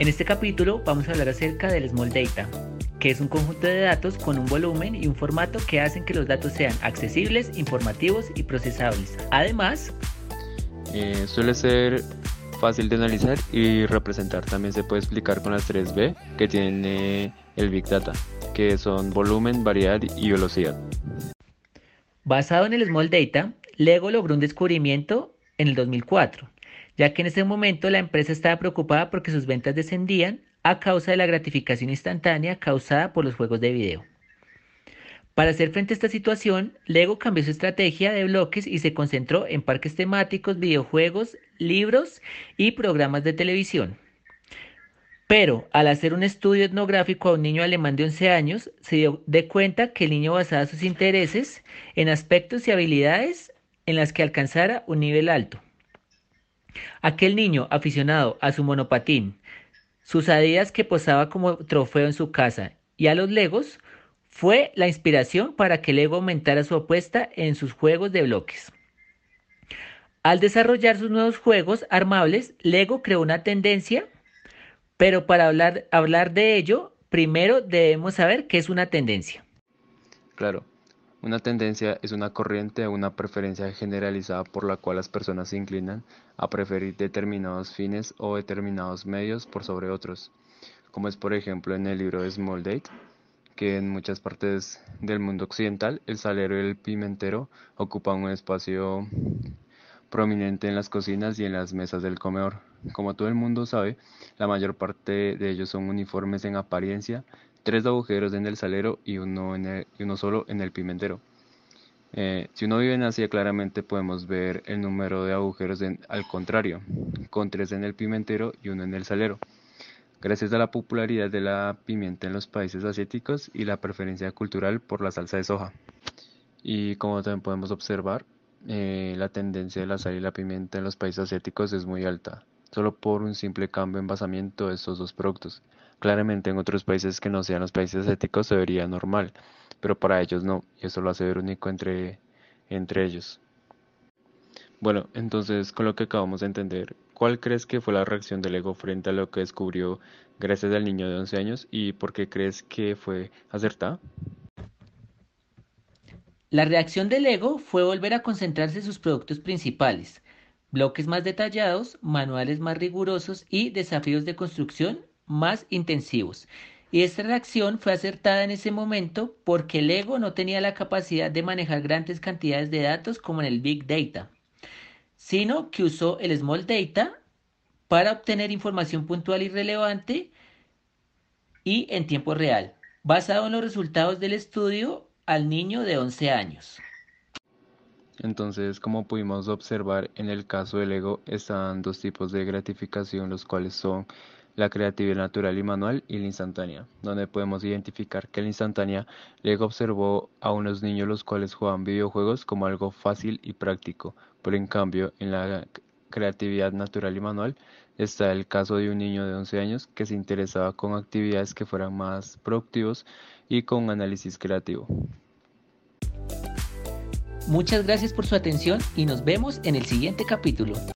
En este capítulo vamos a hablar acerca del Small Data, que es un conjunto de datos con un volumen y un formato que hacen que los datos sean accesibles, informativos y procesables. Además, eh, suele ser fácil de analizar y representar. También se puede explicar con las 3B que tiene el Big Data, que son volumen, variedad y velocidad. Basado en el Small Data, Lego logró un descubrimiento en el 2004, ya que en ese momento la empresa estaba preocupada porque sus ventas descendían a causa de la gratificación instantánea causada por los juegos de video. Para hacer frente a esta situación, Lego cambió su estrategia de bloques y se concentró en parques temáticos, videojuegos, libros y programas de televisión. Pero al hacer un estudio etnográfico a un niño alemán de 11 años, se dio de cuenta que el niño basaba sus intereses en aspectos y habilidades en las que alcanzara un nivel alto. Aquel niño aficionado a su monopatín, sus adidas que posaba como trofeo en su casa y a los legos, fue la inspiración para que Lego aumentara su apuesta en sus juegos de bloques. Al desarrollar sus nuevos juegos armables, Lego creó una tendencia pero para hablar, hablar de ello, primero debemos saber qué es una tendencia. Claro, una tendencia es una corriente o una preferencia generalizada por la cual las personas se inclinan a preferir determinados fines o determinados medios por sobre otros, como es por ejemplo en el libro de Small Date, que en muchas partes del mundo occidental el salero y el pimentero ocupan un espacio prominente en las cocinas y en las mesas del comedor. Como todo el mundo sabe, la mayor parte de ellos son uniformes en apariencia, tres agujeros en el salero y uno, en solo en el pimentero. Eh, si uno vive en Asia, claramente podemos ver el número de agujeros al contrario, con tres en el pimentero y uno en el salero. Gracias a la popularidad de la pimienta en los países asiáticos y la preferencia cultural por la salsa de soja. Y como también podemos observar, eh, la tendencia de la sal y la pimienta en los países asiáticos es muy alta, solo por un simple cambio en basamiento de estos dos productos. Claramente en otros países que no sean los países asiáticos se vería normal, pero para ellos no, y eso lo hace ver único entre, entre ellos. Bueno, entonces con lo que acabamos de entender, ¿cuál crees que fue la reacción del ego frente a lo que descubrió gracias al niño de 11 años y por qué crees que fue acertada? La reacción del ego fue volver a concentrarse en sus productos principales, bloques más detallados, manuales más rigurosos y desafíos de construcción más intensivos. Y esta reacción fue acertada en ese momento porque el ego no tenía la capacidad de manejar grandes cantidades de datos como en el Big Data, sino que usó el Small Data para obtener información puntual y relevante y en tiempo real, basado en los resultados del estudio al niño de 11 años. Entonces, como pudimos observar en el caso del ego, están dos tipos de gratificación, los cuales son la creatividad natural y manual y la instantánea, donde podemos identificar que la instantánea Lego observó a unos niños los cuales juegan videojuegos como algo fácil y práctico, pero en cambio en la creatividad natural y manual está el caso de un niño de 11 años que se interesaba con actividades que fueran más productivos y con análisis creativo. Muchas gracias por su atención y nos vemos en el siguiente capítulo.